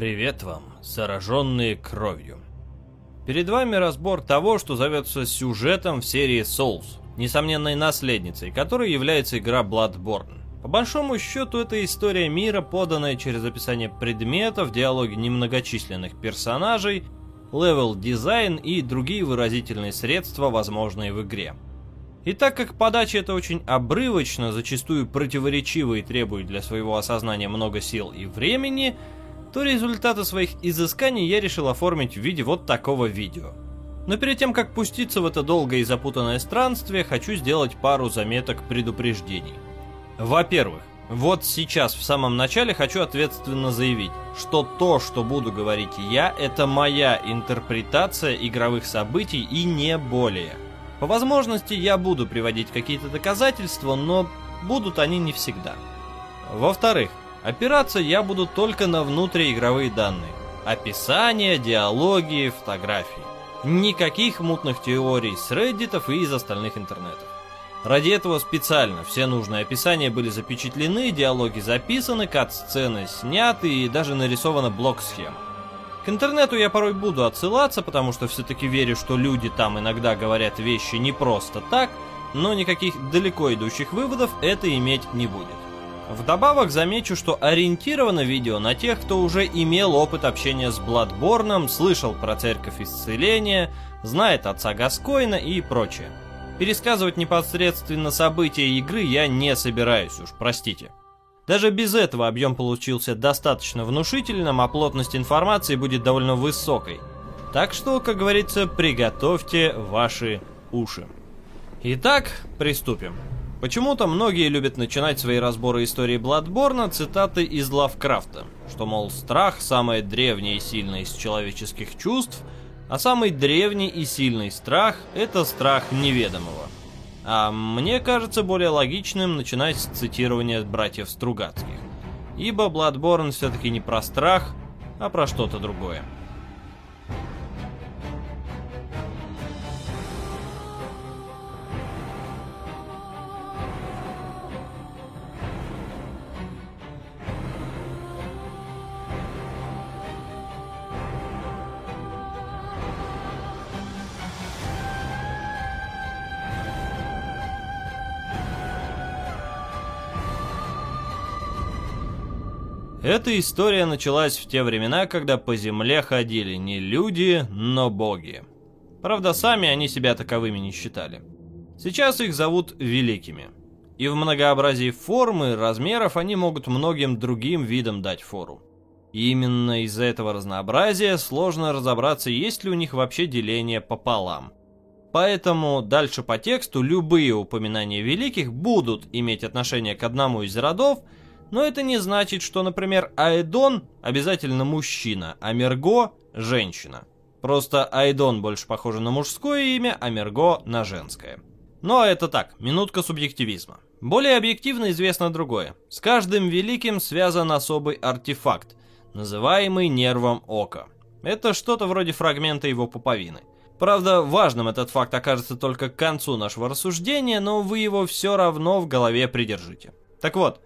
Привет вам, зараженные кровью. Перед вами разбор того, что зовется сюжетом в серии Souls, несомненной наследницей, которой является игра Bloodborne. По большому счету, это история мира, поданная через описание предметов, диалоги немногочисленных персонажей, левел-дизайн и другие выразительные средства, возможные в игре. И так как подача это очень обрывочно, зачастую противоречиво и требует для своего осознания много сил и времени, то результаты своих изысканий я решил оформить в виде вот такого видео. Но перед тем, как пуститься в это долгое и запутанное странствие, хочу сделать пару заметок предупреждений. Во-первых, вот сейчас в самом начале хочу ответственно заявить, что то, что буду говорить я, это моя интерпретация игровых событий и не более. По возможности я буду приводить какие-то доказательства, но будут они не всегда. Во-вторых, Опираться я буду только на внутриигровые данные. Описание, диалоги, фотографии. Никаких мутных теорий с реддитов и из остальных интернетов. Ради этого специально все нужные описания были запечатлены, диалоги записаны, кат-сцены сняты и даже нарисована блок-схема. К интернету я порой буду отсылаться, потому что все-таки верю, что люди там иногда говорят вещи не просто так, но никаких далеко идущих выводов это иметь не будет. Вдобавок замечу, что ориентировано видео на тех, кто уже имел опыт общения с Бладборном, слышал про Церковь Исцеления, знает отца Гаскоина и прочее. Пересказывать непосредственно события игры я не собираюсь, уж простите. Даже без этого объем получился достаточно внушительным, а плотность информации будет довольно высокой. Так что, как говорится, приготовьте ваши уши. Итак, приступим. Почему-то многие любят начинать свои разборы истории Бладборна цитаты из Лавкрафта, что, мол, страх – самое древнее и сильное из человеческих чувств, а самый древний и сильный страх – это страх неведомого. А мне кажется более логичным начинать с цитирования братьев Стругацких, ибо Бладборн все-таки не про страх, а про что-то другое. Эта история началась в те времена, когда по земле ходили не люди, но боги. Правда, сами они себя таковыми не считали. Сейчас их зовут великими. И в многообразии форм и размеров они могут многим другим видам дать фору. И именно из-за этого разнообразия сложно разобраться, есть ли у них вообще деление пополам. Поэтому дальше по тексту любые упоминания великих будут иметь отношение к одному из родов – но это не значит, что, например, Айдон обязательно мужчина, а Мерго – женщина. Просто Айдон больше похоже на мужское имя, а Мерго – на женское. Но это так, минутка субъективизма. Более объективно известно другое. С каждым великим связан особый артефакт, называемый нервом ока. Это что-то вроде фрагмента его пуповины. Правда, важным этот факт окажется только к концу нашего рассуждения, но вы его все равно в голове придержите. Так вот,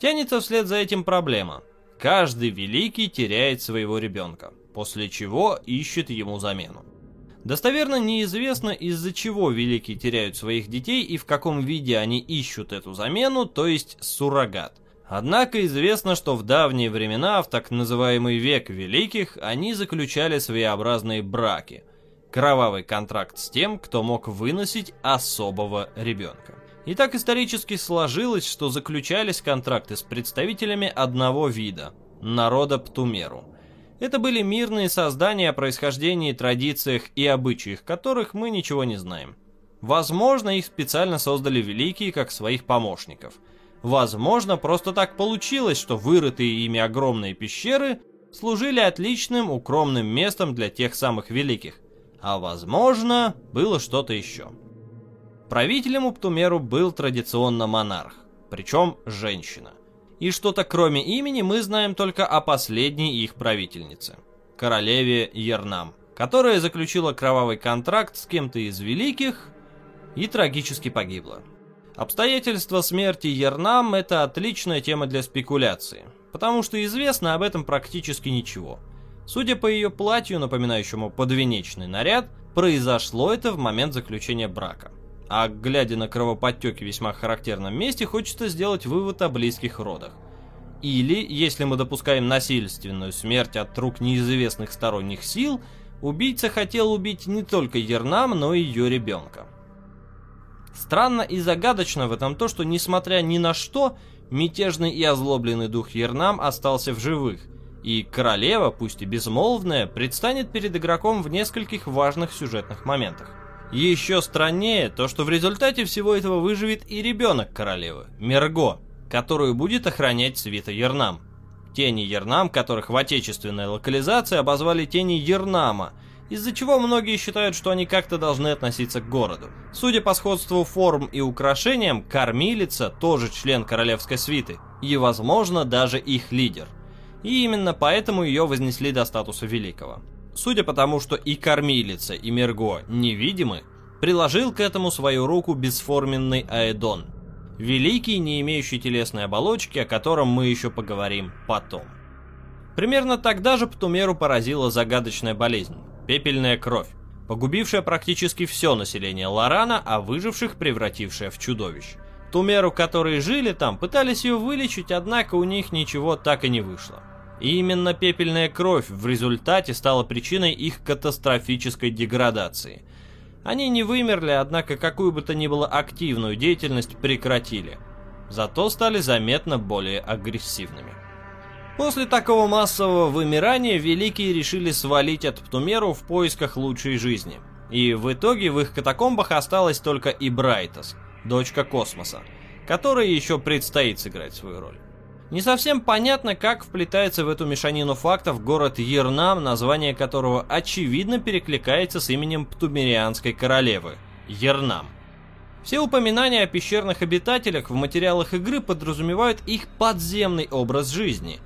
Тянется вслед за этим проблема. Каждый великий теряет своего ребенка, после чего ищет ему замену. Достоверно неизвестно, из-за чего великие теряют своих детей и в каком виде они ищут эту замену, то есть суррогат. Однако известно, что в давние времена, в так называемый век великих, они заключали своеобразные браки. Кровавый контракт с тем, кто мог выносить особого ребенка. И так исторически сложилось, что заключались контракты с представителями одного вида – народа Птумеру. Это были мирные создания о происхождении, традициях и обычаях которых мы ничего не знаем. Возможно, их специально создали великие как своих помощников. Возможно, просто так получилось, что вырытые ими огромные пещеры служили отличным укромным местом для тех самых великих. А возможно, было что-то еще. Правителем у Птумеру был традиционно монарх, причем женщина. И что-то кроме имени мы знаем только о последней их правительнице, королеве Ернам, которая заключила кровавый контракт с кем-то из великих и трагически погибла. Обстоятельства смерти Ернам – это отличная тема для спекуляции. потому что известно об этом практически ничего. Судя по ее платью, напоминающему подвенечный наряд, произошло это в момент заключения брака. А глядя на кровоподтеки в весьма характерном месте, хочется сделать вывод о близких родах. Или, если мы допускаем насильственную смерть от рук неизвестных сторонних сил, убийца хотел убить не только Ернам, но и ее ребенка. Странно и загадочно в этом то, что несмотря ни на что, мятежный и озлобленный дух Ернам остался в живых, и королева, пусть и безмолвная, предстанет перед игроком в нескольких важных сюжетных моментах. Еще страннее то, что в результате всего этого выживет и ребенок королевы, Мерго, которую будет охранять свита Ернам. Тени Ернам, которых в отечественной локализации обозвали тени Ернама, из-за чего многие считают, что они как-то должны относиться к городу. Судя по сходству форм и украшениям, кормилица тоже член королевской свиты, и, возможно, даже их лидер. И именно поэтому ее вознесли до статуса великого. Судя по тому, что и кормилица, и Мерго невидимы, приложил к этому свою руку бесформенный Аэдон – Великий, не имеющий телесной оболочки, о котором мы еще поговорим потом. Примерно тогда же Птумеру поразила загадочная болезнь – пепельная кровь, погубившая практически все население Лорана, а выживших превратившая в чудовищ. Тумеру, которые жили там, пытались ее вылечить, однако у них ничего так и не вышло. И именно пепельная кровь в результате стала причиной их катастрофической деградации – они не вымерли, однако какую бы то ни было активную деятельность прекратили. Зато стали заметно более агрессивными. После такого массового вымирания Великие решили свалить от Птумеру в поисках лучшей жизни. И в итоге в их катакомбах осталась только и Брайтас, дочка Космоса, которой еще предстоит сыграть свою роль. Не совсем понятно, как вплетается в эту мешанину фактов город Ернам, название которого очевидно перекликается с именем Птумерианской королевы – Ернам. Все упоминания о пещерных обитателях в материалах игры подразумевают их подземный образ жизни.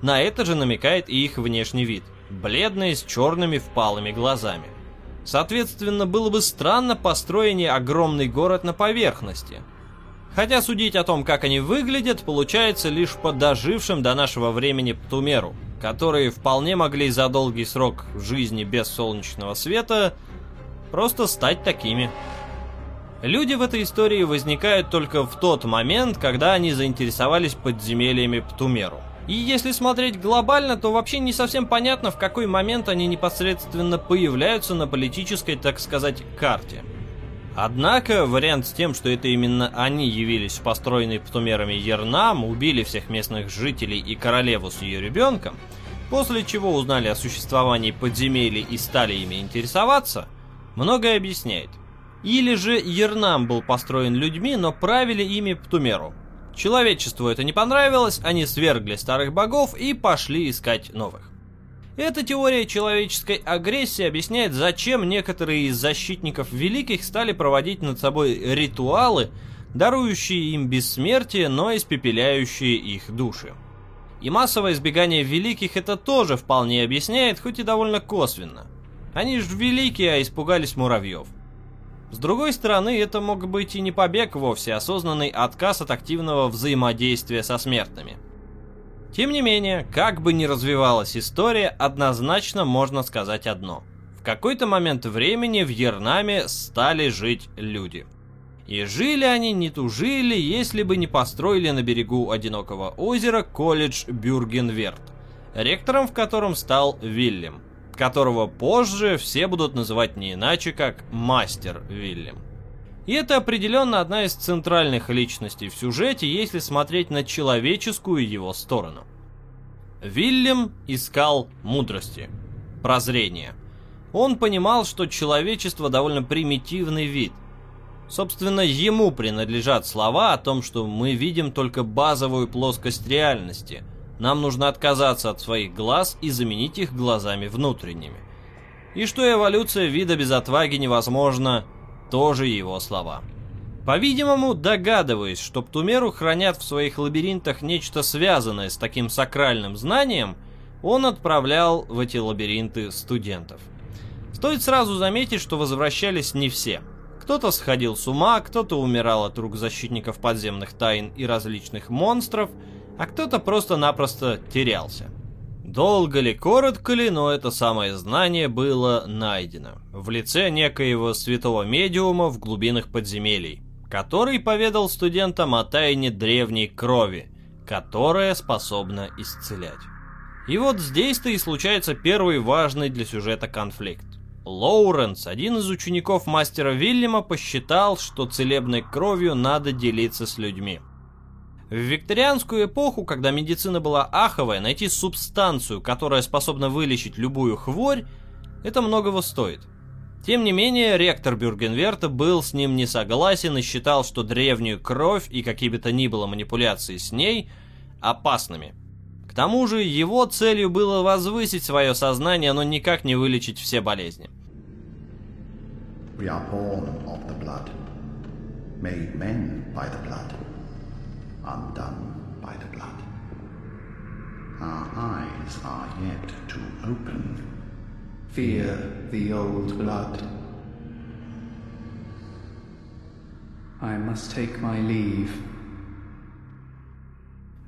На это же намекает и их внешний вид – бледные с черными впалыми глазами. Соответственно, было бы странно построение огромный город на поверхности – Хотя судить о том, как они выглядят, получается лишь по дожившим до нашего времени Птумеру, которые вполне могли за долгий срок жизни без солнечного света просто стать такими. Люди в этой истории возникают только в тот момент, когда они заинтересовались подземельями Птумеру. И если смотреть глобально, то вообще не совсем понятно, в какой момент они непосредственно появляются на политической, так сказать, карте. Однако, вариант с тем, что это именно они явились построенной птумерами Ернам, убили всех местных жителей и королеву с ее ребенком, после чего узнали о существовании подземелий и стали ими интересоваться, многое объясняет. Или же Ернам был построен людьми, но правили ими Птумеру. Человечеству это не понравилось, они свергли старых богов и пошли искать новых. Эта теория человеческой агрессии объясняет, зачем некоторые из защитников великих стали проводить над собой ритуалы, дарующие им бессмертие, но испепеляющие их души. И массовое избегание великих это тоже вполне объясняет, хоть и довольно косвенно. Они же великие, а испугались муравьев. С другой стороны, это мог быть и не побег вовсе, а осознанный отказ от активного взаимодействия со смертными – тем не менее, как бы ни развивалась история, однозначно можно сказать одно. В какой-то момент времени в Ернаме стали жить люди. И жили они не тужили, если бы не построили на берегу одинокого озера колледж Бюргенверт, ректором в котором стал Вильям, которого позже все будут называть не иначе, как Мастер Вильям. И это определенно одна из центральных личностей в сюжете, если смотреть на человеческую его сторону. Вильям искал мудрости, прозрения. Он понимал, что человечество довольно примитивный вид. Собственно, ему принадлежат слова о том, что мы видим только базовую плоскость реальности. Нам нужно отказаться от своих глаз и заменить их глазами внутренними. И что эволюция вида без отваги невозможна, тоже его слова. По-видимому, догадываясь, что Птумеру хранят в своих лабиринтах нечто связанное с таким сакральным знанием, он отправлял в эти лабиринты студентов. Стоит сразу заметить, что возвращались не все. Кто-то сходил с ума, кто-то умирал от рук защитников подземных тайн и различных монстров, а кто-то просто-напросто терялся. Долго ли, коротко ли, но это самое знание было найдено в лице некоего святого медиума в глубинах подземелий, который поведал студентам о тайне древней крови, которая способна исцелять. И вот здесь-то и случается первый важный для сюжета конфликт. Лоуренс, один из учеников мастера Вильяма, посчитал, что целебной кровью надо делиться с людьми. В викторианскую эпоху, когда медицина была аховая, найти субстанцию, которая способна вылечить любую хворь, это многого стоит. Тем не менее, ректор Бюргенверта был с ним не согласен и считал, что древнюю кровь и какие бы то ни было манипуляции с ней опасными. К тому же, его целью было возвысить свое сознание, но никак не вылечить все болезни. We are born of the blood, made men by the blood, undone by the blood. Our eyes are yet to open. Fear the old blood. I must take my leave.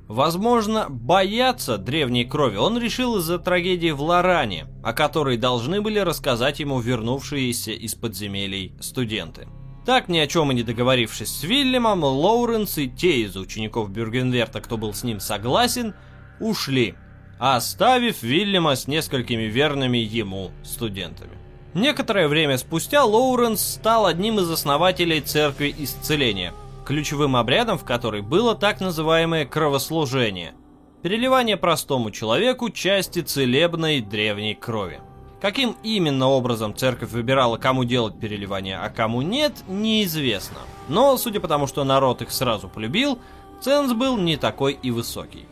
Возможно, бояться древней крови он решил из-за трагедии в Лоране, о которой должны были рассказать ему вернувшиеся из подземелий студенты. Так, ни о чем и не договорившись с Вильямом, Лоуренс и те из учеников Бюргенверта, кто был с ним согласен, ушли, оставив Вильяма с несколькими верными ему студентами. Некоторое время спустя Лоуренс стал одним из основателей Церкви Исцеления – ключевым обрядом в которой было так называемое кровослужение – переливание простому человеку части целебной древней крови. Каким именно образом церковь выбирала, кому делать переливание, а кому нет, неизвестно. Но, судя по тому, что народ их сразу полюбил, ценз был не такой и высокий.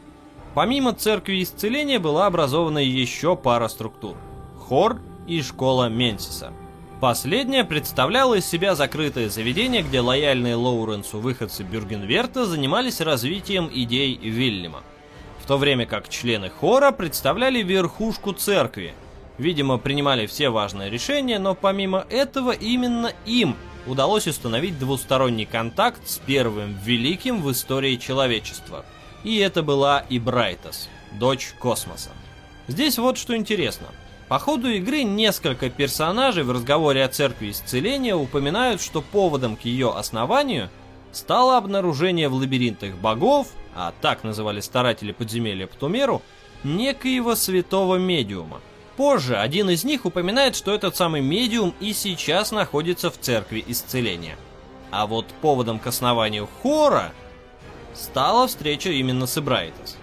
Помимо церкви исцеления была образована еще пара структур – хор и школа Менсиса – Последняя представляла из себя закрытое заведение, где лояльные Лоуренсу выходцы Бюргенверта занимались развитием идей Вильяма. В то время как члены хора представляли верхушку церкви. Видимо, принимали все важные решения, но помимо этого именно им удалось установить двусторонний контакт с первым великим в истории человечества. И это была и Брайтас, дочь космоса. Здесь вот что интересно – по ходу игры несколько персонажей в разговоре о церкви исцеления упоминают, что поводом к ее основанию стало обнаружение в лабиринтах богов, а так называли старатели подземелья Птумеру, некоего святого медиума. Позже один из них упоминает, что этот самый медиум и сейчас находится в церкви исцеления. А вот поводом к основанию хора стала встреча именно с Ибрайтес.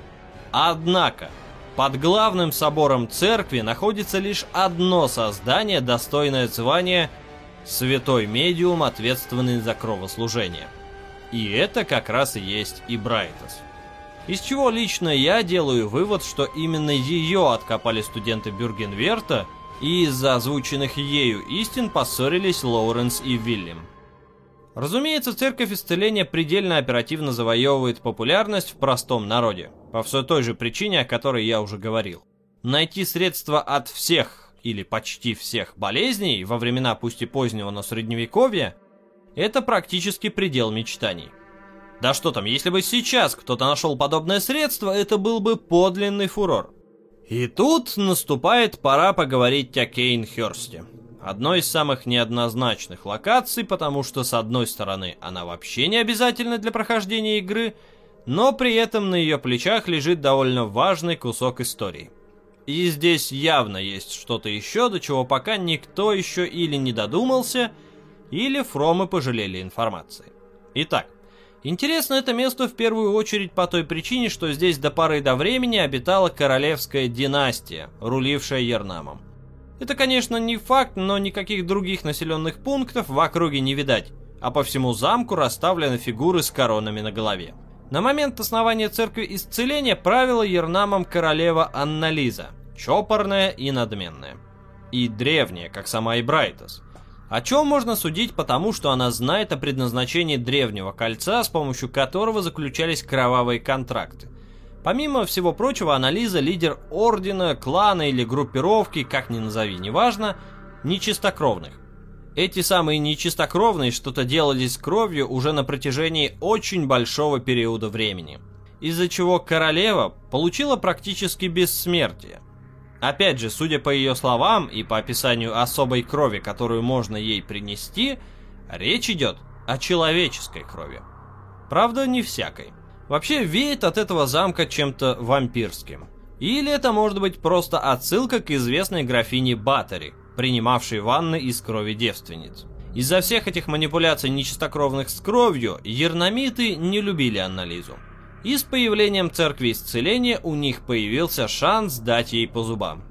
Однако, под главным собором церкви находится лишь одно создание, достойное звания «Святой медиум, ответственный за кровослужение». И это как раз и есть и Брайтас. Из чего лично я делаю вывод, что именно ее откопали студенты Бюргенверта, и из-за озвученных ею истин поссорились Лоуренс и Вильям. Разумеется, церковь исцеления предельно оперативно завоевывает популярность в простом народе, по все той же причине, о которой я уже говорил. Найти средства от всех или почти всех болезней во времена пусть и позднего, но средневековья – это практически предел мечтаний. Да что там, если бы сейчас кто-то нашел подобное средство, это был бы подлинный фурор. И тут наступает пора поговорить о Кейнхерсте одной из самых неоднозначных локаций, потому что с одной стороны она вообще не обязательна для прохождения игры, но при этом на ее плечах лежит довольно важный кусок истории. И здесь явно есть что-то еще, до чего пока никто еще или не додумался, или фромы пожалели информации. Итак, интересно это место в первую очередь по той причине, что здесь до поры до времени обитала королевская династия, рулившая Ернамом. Это, конечно, не факт, но никаких других населенных пунктов в округе не видать, а по всему замку расставлены фигуры с коронами на голове. На момент основания церкви исцеления правила Ернамом королева Аннализа, чопорная и надменная. И древняя, как сама Ибрайтас. О чем можно судить потому, что она знает о предназначении древнего кольца, с помощью которого заключались кровавые контракты. Помимо всего прочего, Анализа лидер ордена, клана или группировки, как ни назови, неважно, нечистокровных. Эти самые нечистокровные что-то делали с кровью уже на протяжении очень большого периода времени. из-за чего королева получила практически бессмертие. Опять же, судя по ее словам и по описанию особой крови, которую можно ей принести, речь идет о человеческой крови. Правда, не всякой. Вообще веет от этого замка чем-то вампирским. Или это может быть просто отсылка к известной графине Баттери, принимавшей ванны из крови девственниц. Из-за всех этих манипуляций нечистокровных с кровью, ернамиты не любили Аннализу. И с появлением церкви исцеления у них появился шанс дать ей по зубам.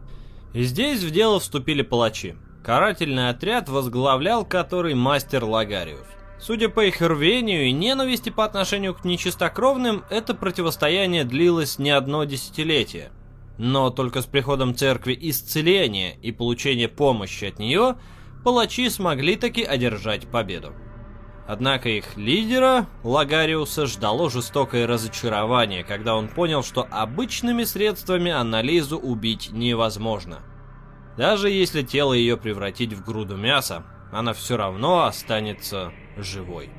Здесь в дело вступили палачи. Карательный отряд возглавлял который мастер Лагариус. Судя по их рвению и ненависти по отношению к нечистокровным, это противостояние длилось не одно десятилетие. Но только с приходом церкви исцеления и получения помощи от нее, палачи смогли таки одержать победу. Однако их лидера, Лагариуса, ждало жестокое разочарование, когда он понял, что обычными средствами анализу убить невозможно. Даже если тело ее превратить в груду мяса, она все равно останется живой.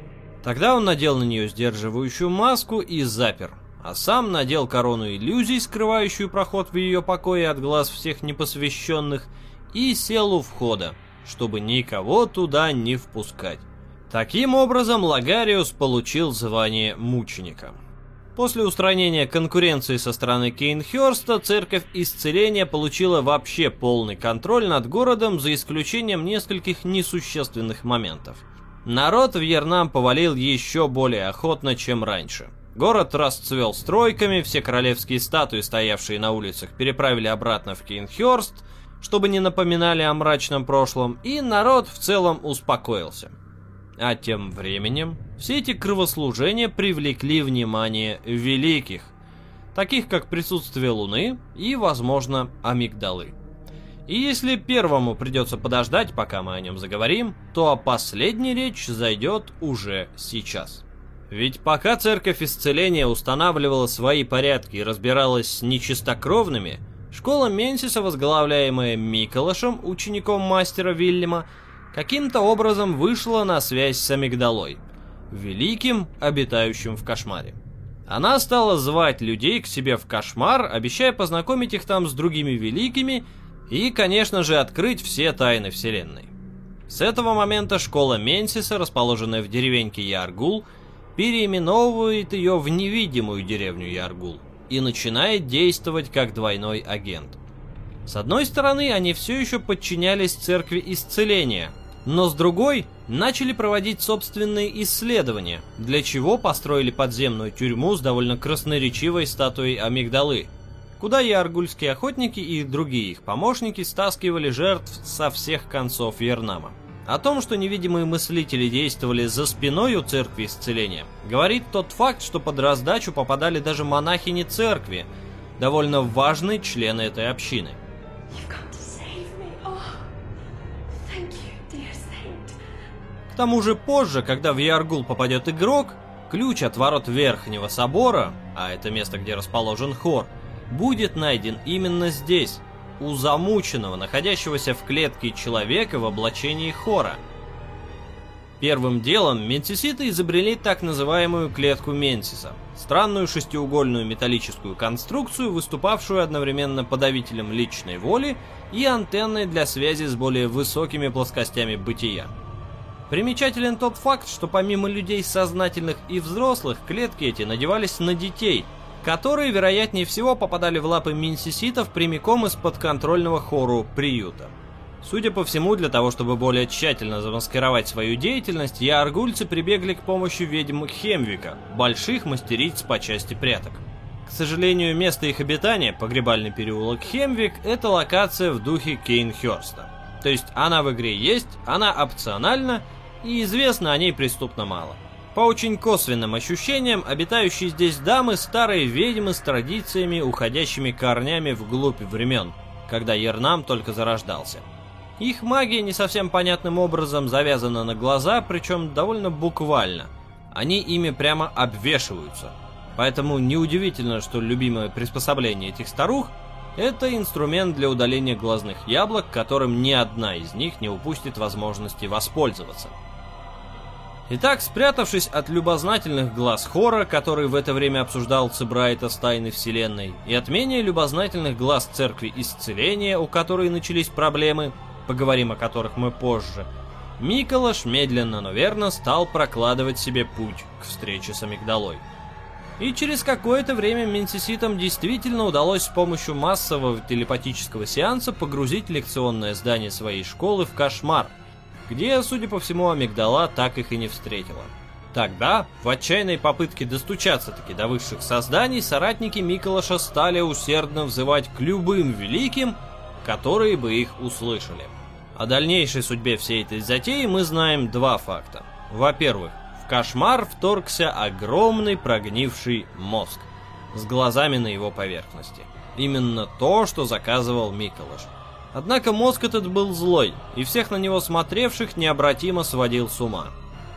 Тогда он надел на нее сдерживающую маску и запер, а сам надел корону иллюзий, скрывающую проход в ее покое от глаз всех непосвященных, и сел у входа, чтобы никого туда не впускать. Таким образом, Лагариус получил звание мученика. После устранения конкуренции со стороны Кейнхерста, церковь исцеления получила вообще полный контроль над городом за исключением нескольких несущественных моментов – Народ в Ернам повалил еще более охотно, чем раньше. Город расцвел стройками, все королевские статуи, стоявшие на улицах, переправили обратно в Кейнхёрст, чтобы не напоминали о мрачном прошлом, и народ в целом успокоился. А тем временем все эти кровослужения привлекли внимание великих, таких как присутствие Луны и, возможно, амигдалы. И если первому придется подождать, пока мы о нем заговорим, то о последней речь зайдет уже сейчас. Ведь пока Церковь Исцеления устанавливала свои порядки и разбиралась с нечистокровными, школа Менсиса, возглавляемая Миколашем, учеником мастера Вильяма, каким-то образом вышла на связь с Амигдалой, великим, обитающим в кошмаре. Она стала звать людей к себе в кошмар, обещая познакомить их там с другими великими и, конечно же, открыть все тайны Вселенной. С этого момента школа Менсиса, расположенная в деревеньке Яргул, переименовывает ее в невидимую деревню Яргул и начинает действовать как двойной агент. С одной стороны, они все еще подчинялись церкви исцеления, но с другой начали проводить собственные исследования, для чего построили подземную тюрьму с довольно красноречивой статуей амигдалы – куда и аргульские охотники и другие их помощники стаскивали жертв со всех концов Ернама. О том, что невидимые мыслители действовали за спиной у церкви исцеления, говорит тот факт, что под раздачу попадали даже монахини церкви, довольно важные члены этой общины. К тому же позже, когда в Яргул попадет игрок, ключ от ворот Верхнего Собора, а это место, где расположен хор, будет найден именно здесь, у замученного, находящегося в клетке человека в облачении хора. Первым делом ментиситы изобрели так называемую клетку Менсиса, странную шестиугольную металлическую конструкцию, выступавшую одновременно подавителем личной воли и антенной для связи с более высокими плоскостями бытия. Примечателен тот факт, что помимо людей сознательных и взрослых, клетки эти надевались на детей – которые, вероятнее всего, попадали в лапы минсиситов прямиком из подконтрольного хору приюта. Судя по всему, для того, чтобы более тщательно замаскировать свою деятельность, яргульцы прибегли к помощи ведьм Хемвика, больших мастериц по части пряток. К сожалению, место их обитания, погребальный переулок Хемвик, это локация в духе Кейнхерста. То есть она в игре есть, она опциональна, и известно о ней преступно мало. По очень косвенным ощущениям, обитающие здесь дамы – старые ведьмы с традициями, уходящими корнями вглубь времен, когда Ернам только зарождался. Их магия не совсем понятным образом завязана на глаза, причем довольно буквально. Они ими прямо обвешиваются. Поэтому неудивительно, что любимое приспособление этих старух – это инструмент для удаления глазных яблок, которым ни одна из них не упустит возможности воспользоваться. Итак, спрятавшись от любознательных глаз Хора, который в это время обсуждал Цибрайта с тайной вселенной, и от менее любознательных глаз Церкви Исцеления, у которой начались проблемы, поговорим о которых мы позже, Миколаш медленно, но верно стал прокладывать себе путь к встрече с Амигдалой. И через какое-то время Менсиситам действительно удалось с помощью массового телепатического сеанса погрузить лекционное здание своей школы в кошмар, где, судя по всему, Амигдала так их и не встретила. Тогда, в отчаянной попытке достучаться-таки до высших созданий, соратники Миколаша стали усердно взывать к любым великим, которые бы их услышали. О дальнейшей судьбе всей этой затеи мы знаем два факта. Во-первых, в кошмар вторгся огромный прогнивший мозг с глазами на его поверхности. Именно то, что заказывал Миколаш. Однако мозг этот был злой, и всех на него смотревших необратимо сводил с ума.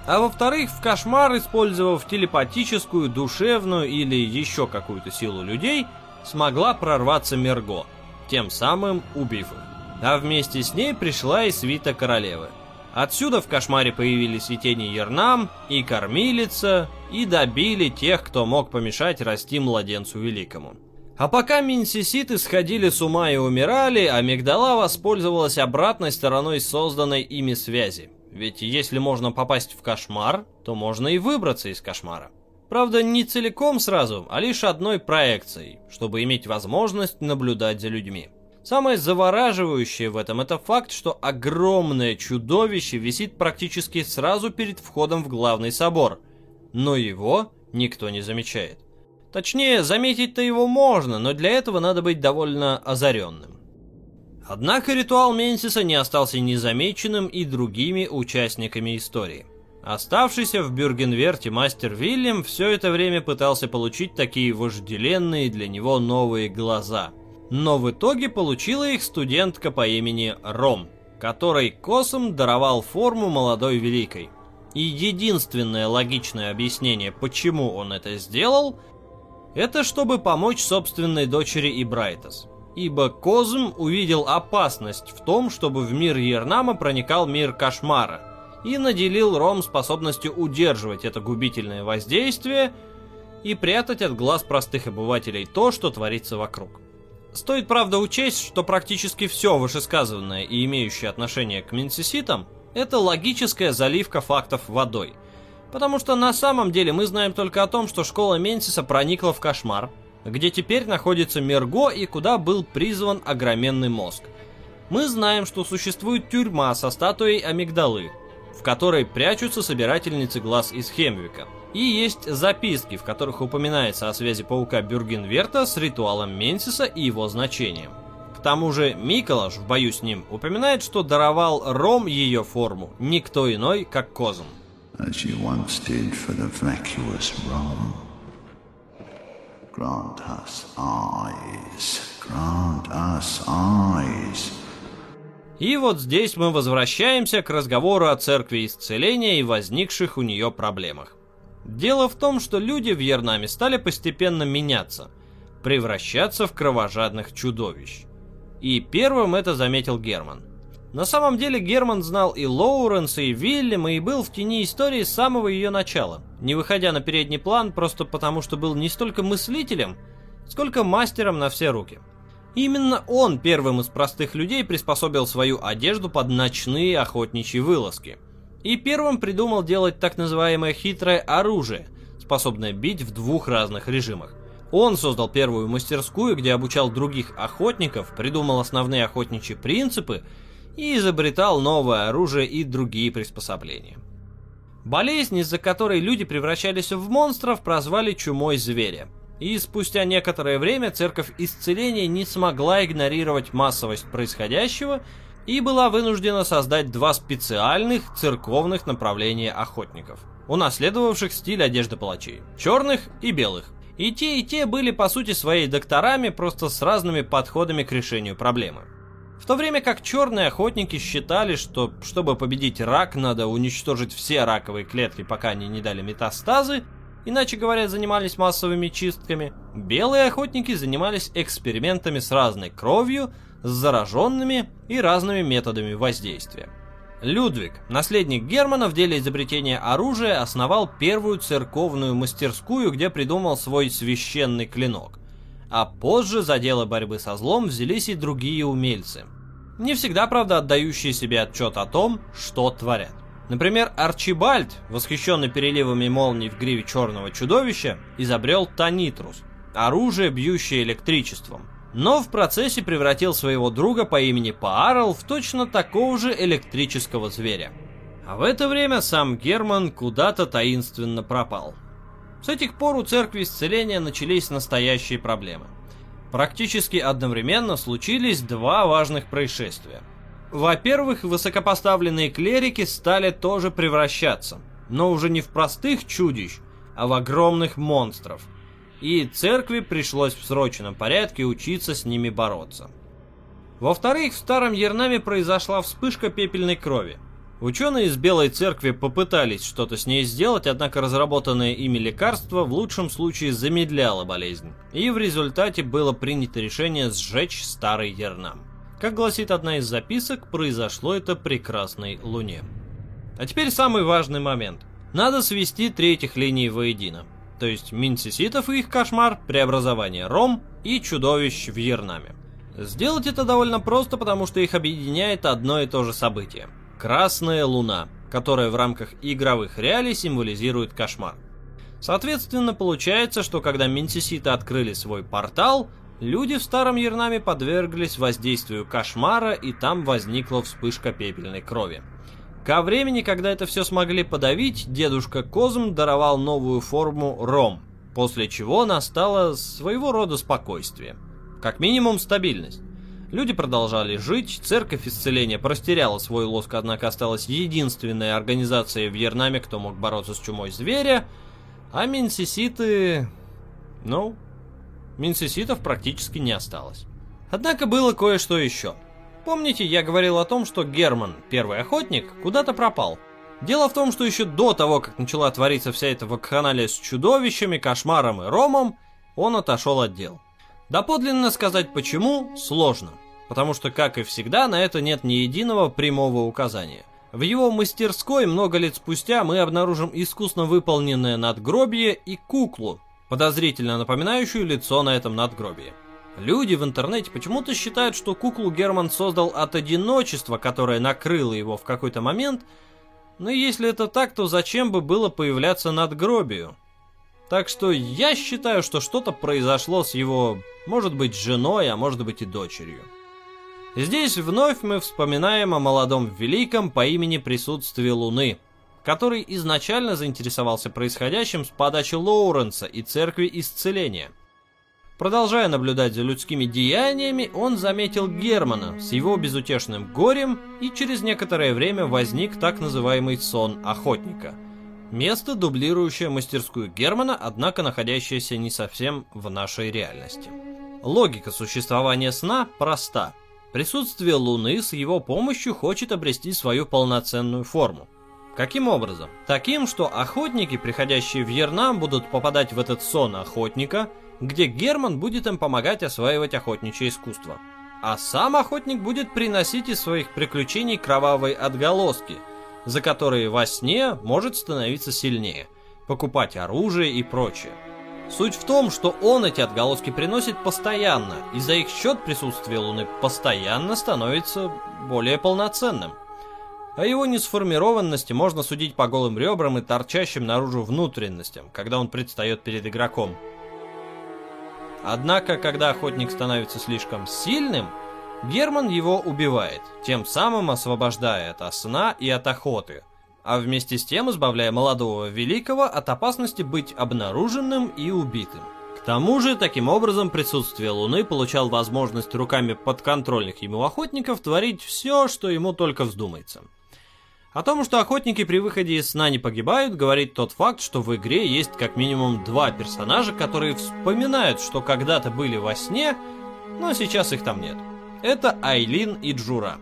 А во-вторых, в кошмар, использовав телепатическую, душевную или еще какую-то силу людей, смогла прорваться Мерго, тем самым убив их. А вместе с ней пришла и свита королевы. Отсюда в кошмаре появились и тени Ернам, и Кормилица, и добили тех, кто мог помешать расти младенцу великому. А пока минсиситы сходили с ума и умирали, Амигдала воспользовалась обратной стороной созданной ими связи. Ведь если можно попасть в кошмар, то можно и выбраться из кошмара. Правда, не целиком сразу, а лишь одной проекцией, чтобы иметь возможность наблюдать за людьми. Самое завораживающее в этом это факт, что огромное чудовище висит практически сразу перед входом в главный собор, но его никто не замечает. Точнее, заметить-то его можно, но для этого надо быть довольно озаренным. Однако ритуал Менсиса не остался незамеченным и другими участниками истории. Оставшийся в Бюргенверте мастер Вильям все это время пытался получить такие вожделенные для него новые глаза – но в итоге получила их студентка по имени Ром, которой Косом даровал форму молодой великой. И единственное логичное объяснение, почему он это сделал, это чтобы помочь собственной дочери Ибрайтас. Ибо Козм увидел опасность в том, чтобы в мир Ернама проникал мир кошмара, и наделил Ром способностью удерживать это губительное воздействие и прятать от глаз простых обывателей то, что творится вокруг. Стоит, правда, учесть, что практически все вышесказанное и имеющее отношение к минсиситам – это логическая заливка фактов водой. Потому что на самом деле мы знаем только о том, что школа Менсиса проникла в кошмар, где теперь находится Мерго и куда был призван огроменный мозг. Мы знаем, что существует тюрьма со статуей амигдалы, в которой прячутся собирательницы глаз из Хемвика – и есть записки, в которых упоминается о связи паука Бюргенверта с ритуалом Менсиса и его значением. К тому же Миколаш в бою с ним упоминает, что даровал Ром ее форму, никто иной, как Козм. Grant us eyes, grant us eyes. И вот здесь мы возвращаемся к разговору о церкви исцеления и возникших у нее проблемах. Дело в том, что люди в Ернаме стали постепенно меняться, превращаться в кровожадных чудовищ. И первым это заметил Герман. На самом деле Герман знал и Лоуренса, и Вильяма, и был в тени истории с самого ее начала, не выходя на передний план просто потому, что был не столько мыслителем, сколько мастером на все руки. Именно он первым из простых людей приспособил свою одежду под ночные охотничьи вылазки – и первым придумал делать так называемое хитрое оружие, способное бить в двух разных режимах. Он создал первую мастерскую, где обучал других охотников, придумал основные охотничьи принципы и изобретал новое оружие и другие приспособления. Болезнь, из-за которой люди превращались в монстров, прозвали чумой зверя. И спустя некоторое время церковь исцеления не смогла игнорировать массовость происходящего и была вынуждена создать два специальных церковных направления охотников, унаследовавших стиль одежды палачей – черных и белых. И те, и те были по сути своей докторами, просто с разными подходами к решению проблемы. В то время как черные охотники считали, что чтобы победить рак, надо уничтожить все раковые клетки, пока они не дали метастазы, иначе говоря, занимались массовыми чистками, белые охотники занимались экспериментами с разной кровью, с зараженными и разными методами воздействия. Людвиг, наследник Германа в деле изобретения оружия, основал первую церковную мастерскую, где придумал свой священный клинок. А позже за дело борьбы со злом взялись и другие умельцы. Не всегда, правда, отдающие себе отчет о том, что творят. Например, Арчибальд, восхищенный переливами молний в гриве черного чудовища, изобрел Танитрус – оружие, бьющее электричеством – но в процессе превратил своего друга по имени Паарл в точно такого же электрического зверя. А в это время сам Герман куда-то таинственно пропал. С этих пор у церкви исцеления начались настоящие проблемы. Практически одновременно случились два важных происшествия. Во-первых, высокопоставленные клерики стали тоже превращаться, но уже не в простых чудищ, а в огромных монстров – и церкви пришлось в срочном порядке учиться с ними бороться. Во-вторых, в Старом Ернаме произошла вспышка пепельной крови. Ученые из Белой Церкви попытались что-то с ней сделать, однако разработанное ими лекарство в лучшем случае замедляло болезнь, и в результате было принято решение сжечь Старый Ернам. Как гласит одна из записок, произошло это прекрасной луне. А теперь самый важный момент. Надо свести три этих линии воедино то есть минциситов и их кошмар, преобразование Ром и чудовищ в Ернаме. Сделать это довольно просто, потому что их объединяет одно и то же событие. Красная Луна, которая в рамках игровых реалий символизирует кошмар. Соответственно, получается, что когда Минтиситы открыли свой портал, люди в Старом Ернаме подверглись воздействию кошмара, и там возникла вспышка пепельной крови. Ко времени, когда это все смогли подавить, дедушка Козм даровал новую форму Ром, после чего настало своего рода спокойствие. Как минимум стабильность. Люди продолжали жить, церковь исцеления простеряла свой лоск, однако осталась единственной организацией в Ернаме, кто мог бороться с чумой зверя, а Минсиситы... Ну, Минсиситов практически не осталось. Однако было кое-что еще – Помните, я говорил о том, что Герман, первый охотник, куда-то пропал? Дело в том, что еще до того, как начала твориться вся эта вакханалия с чудовищами, кошмаром и ромом, он отошел от дел. Доподлинно сказать почему сложно, потому что, как и всегда, на это нет ни единого прямого указания. В его мастерской много лет спустя мы обнаружим искусно выполненное надгробие и куклу, подозрительно напоминающую лицо на этом надгробии. Люди в интернете почему-то считают, что куклу Герман создал от одиночества, которое накрыло его в какой-то момент, но если это так, то зачем бы было появляться над гробию? Так что я считаю, что что-то произошло с его, может быть, женой, а может быть и дочерью. Здесь вновь мы вспоминаем о молодом великом по имени Присутствие Луны, который изначально заинтересовался происходящим с подачи Лоуренса и Церкви Исцеления – Продолжая наблюдать за людскими деяниями, он заметил Германа с его безутешным горем, и через некоторое время возник так называемый сон охотника. Место, дублирующее мастерскую Германа, однако находящееся не совсем в нашей реальности. Логика существования сна проста. Присутствие Луны с его помощью хочет обрести свою полноценную форму. Каким образом? Таким, что охотники, приходящие в Ернам, будут попадать в этот сон охотника – где Герман будет им помогать осваивать охотничье искусство. А сам охотник будет приносить из своих приключений кровавые отголоски, за которые во сне может становиться сильнее, покупать оружие и прочее. Суть в том, что он эти отголоски приносит постоянно, и за их счет присутствие Луны постоянно становится более полноценным. О его несформированности можно судить по голым ребрам и торчащим наружу внутренностям, когда он предстает перед игроком. Однако, когда охотник становится слишком сильным, Герман его убивает, тем самым освобождая от сна и от охоты, а вместе с тем избавляя молодого великого от опасности быть обнаруженным и убитым. К тому же, таким образом, присутствие Луны получал возможность руками подконтрольных ему охотников творить все, что ему только вздумается – о том, что охотники при выходе из сна не погибают, говорит тот факт, что в игре есть как минимум два персонажа, которые вспоминают, что когда-то были во сне, но сейчас их там нет. Это Айлин и Джура.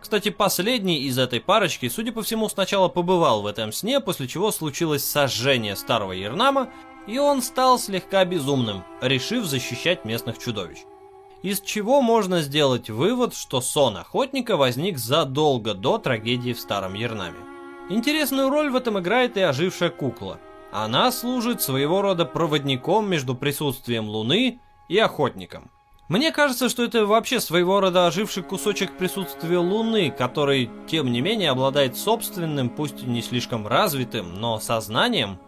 Кстати, последний из этой парочки, судя по всему, сначала побывал в этом сне, после чего случилось сожжение старого Ернама, и он стал слегка безумным, решив защищать местных чудовищ. из чего можно сделать вывод, что сон охотника возник задолго до трагедии в Старом Ернаме. Интересную роль в этом играет и ожившая кукла. Она служит своего рода проводником между присутствием Луны и охотником. Мне кажется, что это вообще своего рода оживший кусочек присутствия Луны, который, тем не менее, обладает собственным, пусть и не слишком развитым, но сознанием,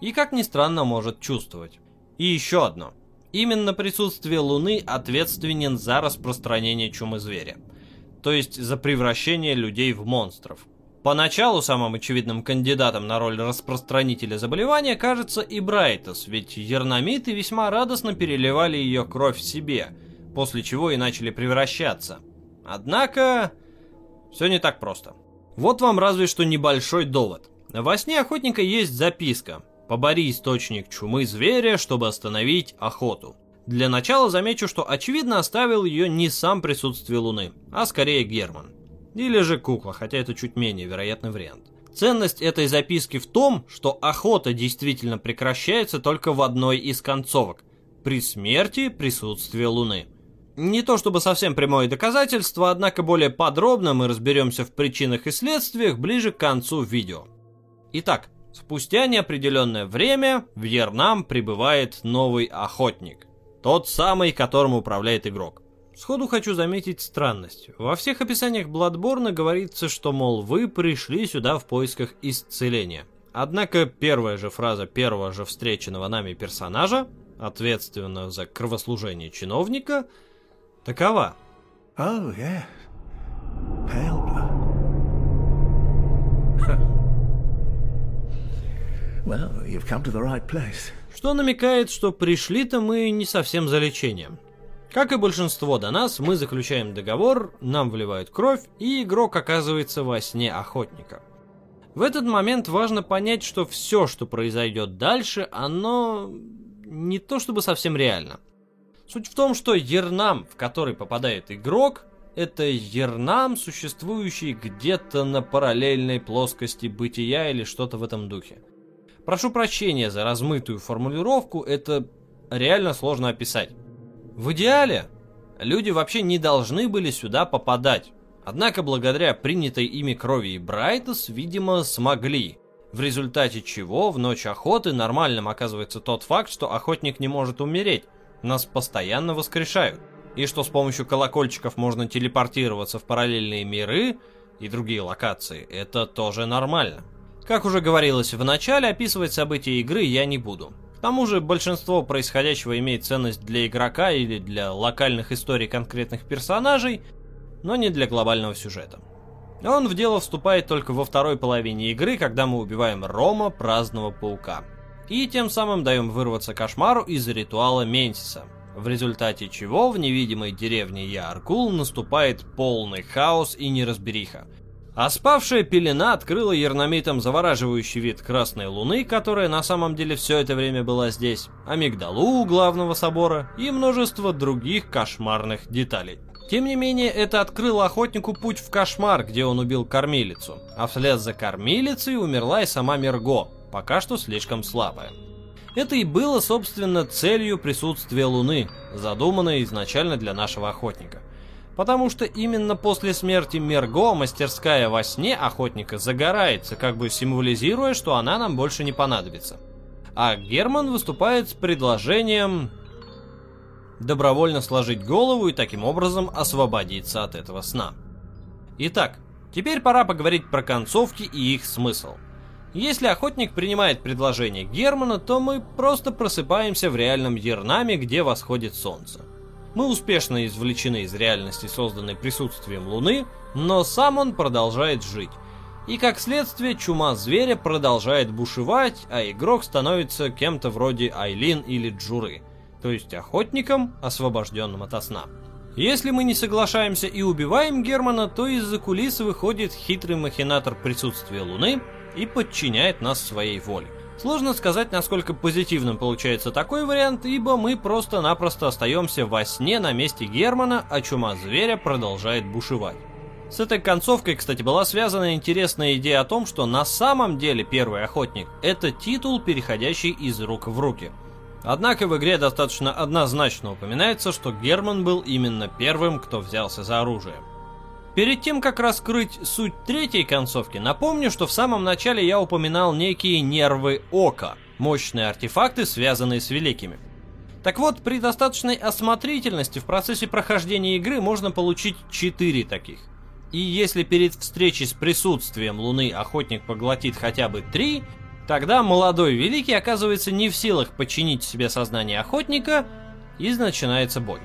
и, как ни странно, может чувствовать. И еще одно. Именно присутствие Луны ответственен за распространение чумы зверя, то есть за превращение людей в монстров. Поначалу самым очевидным кандидатом на роль распространителя заболевания кажется и Брайтос, ведь ернамиты весьма радостно переливали ее кровь себе, после чего и начали превращаться. Однако, все не так просто. Вот вам разве что небольшой довод. Во сне охотника есть записка. Побори источник чумы зверя, чтобы остановить охоту. Для начала замечу, что очевидно оставил ее не сам присутствие Луны, а скорее Герман. Или же кукла, хотя это чуть менее вероятный вариант. Ценность этой записки в том, что охота действительно прекращается только в одной из концовок – при смерти присутствия Луны. Не то чтобы совсем прямое доказательство, однако более подробно мы разберемся в причинах и следствиях ближе к концу видео. Итак, спустя неопределенное время в Ернам прибывает новый охотник. Тот самый, которым управляет игрок. Сходу хочу заметить странность. Во всех описаниях Бладборна говорится, что, мол, вы пришли сюда в поисках исцеления. Однако первая же фраза первого же встреченного нами персонажа, ответственного за кровослужение чиновника, такова. Oh, yeah. Pale well, you've come to the right place. Что намекает, что пришли-то мы не совсем за лечением. Как и большинство до нас, мы заключаем договор, нам вливают кровь, и игрок оказывается во сне охотника. В этот момент важно понять, что все, что произойдет дальше, оно не то чтобы совсем реально. Суть в том, что Ернам, в который попадает игрок, это Ернам, существующий где-то на параллельной плоскости бытия или что-то в этом духе. Прошу прощения за размытую формулировку, это реально сложно описать. В идеале, люди вообще не должны были сюда попадать. Однако благодаря принятой ими крови и Брайтос, видимо, смогли. В результате чего в ночь охоты нормальным оказывается тот факт, что охотник не может умереть. Нас постоянно воскрешают. И что с помощью колокольчиков можно телепортироваться в параллельные миры и другие локации, это тоже нормально. Как уже говорилось в начале, описывать события игры я не буду тому же большинство происходящего имеет ценность для игрока или для локальных историй конкретных персонажей, но не для глобального сюжета. Он в дело вступает только во второй половине игры, когда мы убиваем Рома, праздного паука. И тем самым даем вырваться кошмару из ритуала Менсиса, в результате чего в невидимой деревне Яркул наступает полный хаос и неразбериха, а спавшая пелена открыла ернамитам завораживающий вид Красной Луны, которая на самом деле все это время была здесь, амигдалу главного собора и множество других кошмарных деталей. Тем не менее, это открыло охотнику путь в кошмар, где он убил кормилицу, а вслед за кормилицей умерла и сама Мерго, пока что слишком слабая. Это и было, собственно, целью присутствия Луны, задуманной изначально для нашего охотника – Потому что именно после смерти Мерго мастерская во сне охотника загорается, как бы символизируя, что она нам больше не понадобится. А Герман выступает с предложением добровольно сложить голову и таким образом освободиться от этого сна. Итак, теперь пора поговорить про концовки и их смысл. Если охотник принимает предложение Германа, то мы просто просыпаемся в реальном Ернаме, где восходит солнце. Мы успешно извлечены из реальности, созданной присутствием Луны, но сам он продолжает жить. И как следствие, чума зверя продолжает бушевать, а игрок становится кем-то вроде Айлин или Джуры, то есть охотником, освобожденным от сна. Если мы не соглашаемся и убиваем Германа, то из-за кулис выходит хитрый махинатор присутствия Луны и подчиняет нас своей воле. Сложно сказать, насколько позитивным получается такой вариант, ибо мы просто-напросто остаемся во сне на месте Германа, а чума зверя продолжает бушевать. С этой концовкой, кстати, была связана интересная идея о том, что на самом деле первый охотник – это титул, переходящий из рук в руки. Однако в игре достаточно однозначно упоминается, что Герман был именно первым, кто взялся за оружие. Перед тем, как раскрыть суть третьей концовки, напомню, что в самом начале я упоминал некие нервы ока, мощные артефакты, связанные с великими. Так вот, при достаточной осмотрительности в процессе прохождения игры можно получить 4 таких. И если перед встречей с присутствием Луны охотник поглотит хотя бы 3, тогда молодой великий оказывается не в силах подчинить себе сознание охотника, и начинается бой.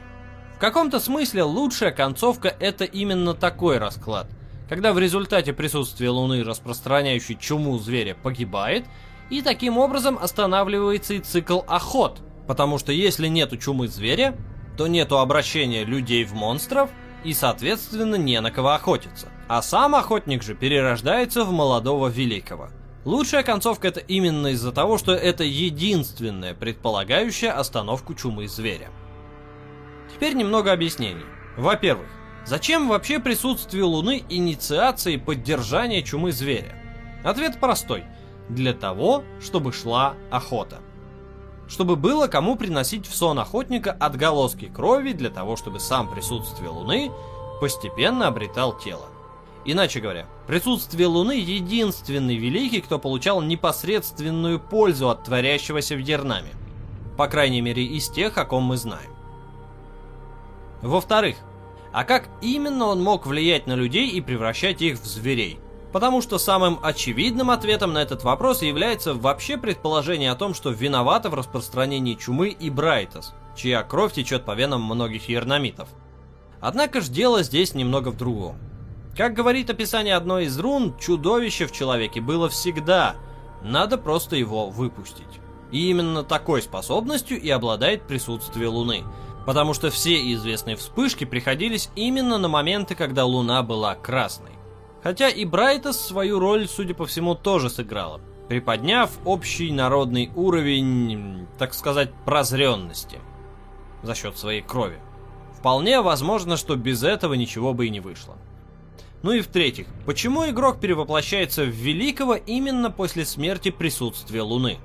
В каком-то смысле лучшая концовка это именно такой расклад, когда в результате присутствия Луны распространяющий чуму зверя погибает, и таким образом останавливается и цикл охот – Потому что если нету чумы зверя, то нету обращения людей в монстров и, соответственно, не на кого охотиться. А сам охотник же перерождается в молодого великого. Лучшая концовка это именно из-за того, что это единственная предполагающая остановку чумы зверя. Теперь немного объяснений. Во-первых, зачем вообще присутствие Луны инициации поддержания чумы зверя? Ответ простой. Для того, чтобы шла охота чтобы было кому приносить в сон охотника отголоски крови для того, чтобы сам присутствие Луны постепенно обретал тело. Иначе говоря, присутствие Луны единственный великий, кто получал непосредственную пользу от творящегося в Дернаме. По крайней мере, из тех, о ком мы знаем. Во-вторых, а как именно он мог влиять на людей и превращать их в зверей? Потому что самым очевидным ответом на этот вопрос является вообще предположение о том, что виновата в распространении чумы и Брайтос, чья кровь течет по венам многих ернамитов. Однако ж дело здесь немного в другом. Как говорит описание одной из рун, чудовище в человеке было всегда, надо просто его выпустить. И именно такой способностью и обладает присутствие Луны, потому что все известные вспышки приходились именно на моменты, когда Луна была красной. Хотя и Брайтос свою роль, судя по всему, тоже сыграла, приподняв общий народный уровень, так сказать, прозренности за счет своей крови. Вполне возможно, что без этого ничего бы и не вышло. Ну и в-третьих, почему игрок перевоплощается в Великого именно после смерти присутствия Луны?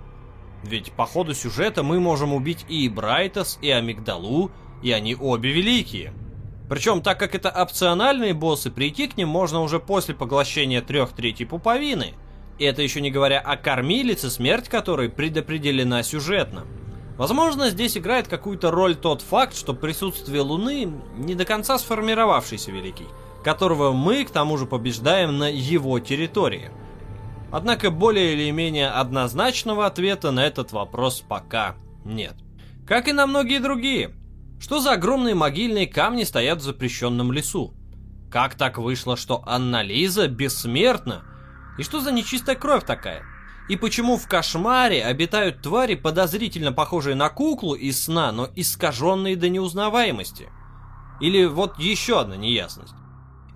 Ведь по ходу сюжета мы можем убить и Брайтос, и Амигдалу, и они обе великие. Причем, так как это опциональные боссы, прийти к ним можно уже после поглощения трех третей пуповины. И это еще не говоря о кормилице, смерть которой предопределена сюжетно. Возможно, здесь играет какую-то роль тот факт, что присутствие Луны не до конца сформировавшийся Великий, которого мы, к тому же, побеждаем на его территории. Однако более или менее однозначного ответа на этот вопрос пока нет. Как и на многие другие – что за огромные могильные камни стоят в запрещенном лесу? Как так вышло, что Анна-Лиза бессмертна? И что за нечистая кровь такая? И почему в кошмаре обитают твари, подозрительно похожие на куклу из сна, но искаженные до неузнаваемости? Или вот еще одна неясность.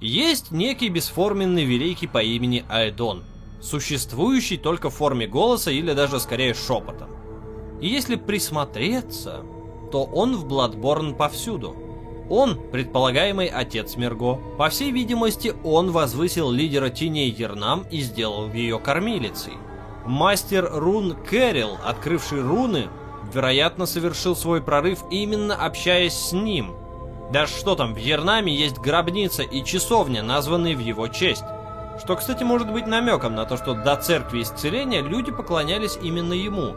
Есть некий бесформенный великий по имени Айдон, существующий только в форме голоса или даже скорее шепотом. И если присмотреться, то он в Бладборн повсюду. Он, предполагаемый отец Мерго. По всей видимости, он возвысил лидера теней Ернам и сделал ее кормилицей. Мастер рун Кэрил, открывший руны, вероятно, совершил свой прорыв именно общаясь с ним. Даже что там, в Ернаме есть гробница и часовня, названные в его честь. Что, кстати, может быть намеком на то, что до церкви исцеления люди поклонялись именно ему.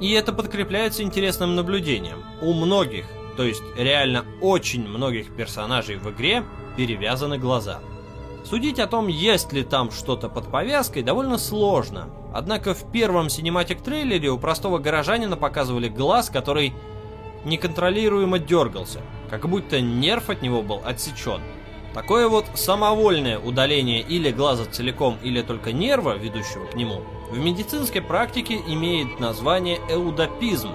И это подкрепляется интересным наблюдением. У многих, то есть реально очень многих персонажей в игре, перевязаны глаза. Судить о том, есть ли там что-то под повязкой, довольно сложно. Однако в первом синематик трейлере у простого горожанина показывали глаз, который неконтролируемо дергался, как будто нерв от него был отсечен. Такое вот самовольное удаление или глаза целиком, или только нерва, ведущего к нему, в медицинской практике имеет название эудопизм,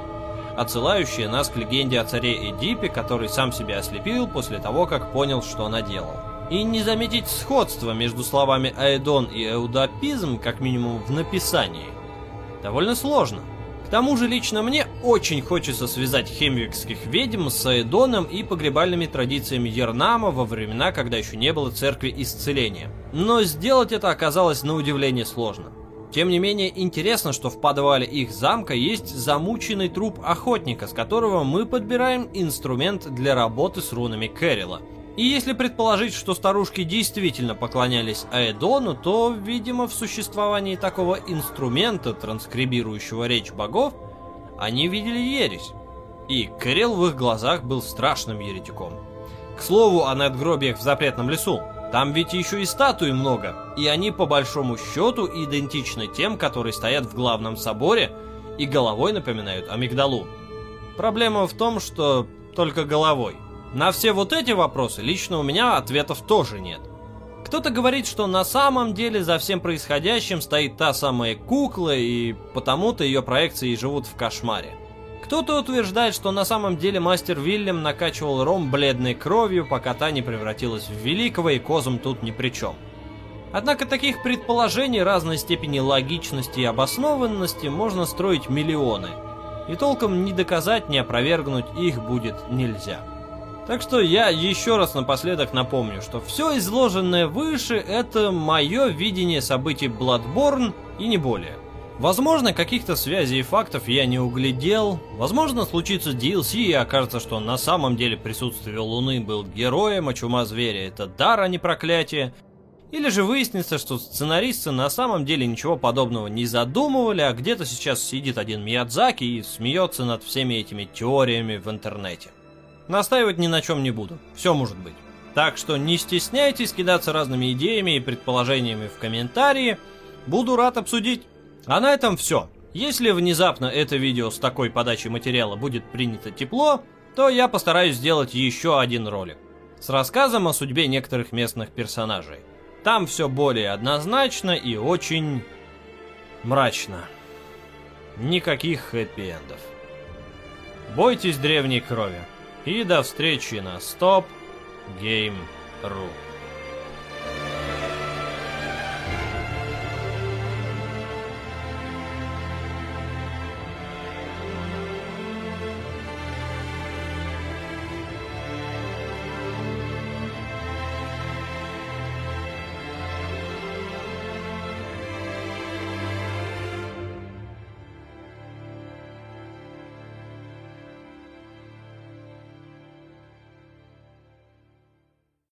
отсылающее нас к легенде о царе Эдипе, который сам себя ослепил после того, как понял, что наделал. И не заметить сходства между словами «аэдон» и «эудопизм», как минимум в написании, довольно сложно. Тому же лично мне очень хочется связать хемвикских ведьм с Аэдоном и погребальными традициями Ернама во времена, когда еще не было церкви исцеления. Но сделать это оказалось на удивление сложно. Тем не менее, интересно, что в подвале их замка есть замученный труп охотника, с которого мы подбираем инструмент для работы с рунами Кэрилла. И если предположить, что старушки действительно поклонялись Аэдону, то, видимо, в существовании такого инструмента, транскрибирующего речь богов, они видели ересь. И Кэрилл в их глазах был страшным еретиком. К слову о надгробиях в запретном лесу. Там ведь еще и статуи много, и они по большому счету идентичны тем, которые стоят в главном соборе и головой напоминают амигдалу. Проблема в том, что только головой. На все вот эти вопросы лично у меня ответов тоже нет. Кто-то говорит, что на самом деле за всем происходящим стоит та самая кукла, и потому-то ее проекции живут в кошмаре. Кто-то утверждает, что на самом деле мастер Вильям накачивал ром бледной кровью, пока та не превратилась в великого, и козом тут ни при чем. Однако таких предположений разной степени логичности и обоснованности можно строить миллионы, и толком ни доказать, ни опровергнуть их будет нельзя. Так что я еще раз напоследок напомню, что все изложенное выше это мое видение событий Bloodborne и не более. Возможно, каких-то связей и фактов я не углядел. Возможно, случится DLC и окажется, что на самом деле присутствие Луны был героем, а чума зверя это дар, а не проклятие. Или же выяснится, что сценаристы на самом деле ничего подобного не задумывали, а где-то сейчас сидит один Миядзаки и смеется над всеми этими теориями в интернете. Настаивать ни на чем не буду, все может быть. Так что не стесняйтесь кидаться разными идеями и предположениями в комментарии, буду рад обсудить. А на этом все. Если внезапно это видео с такой подачей материала будет принято тепло, то я постараюсь сделать еще один ролик с рассказом о судьбе некоторых местных персонажей. Там все более однозначно и очень мрачно. Никаких хэппи-эндов. Бойтесь древней крови. И до встречи на Stop Game.ru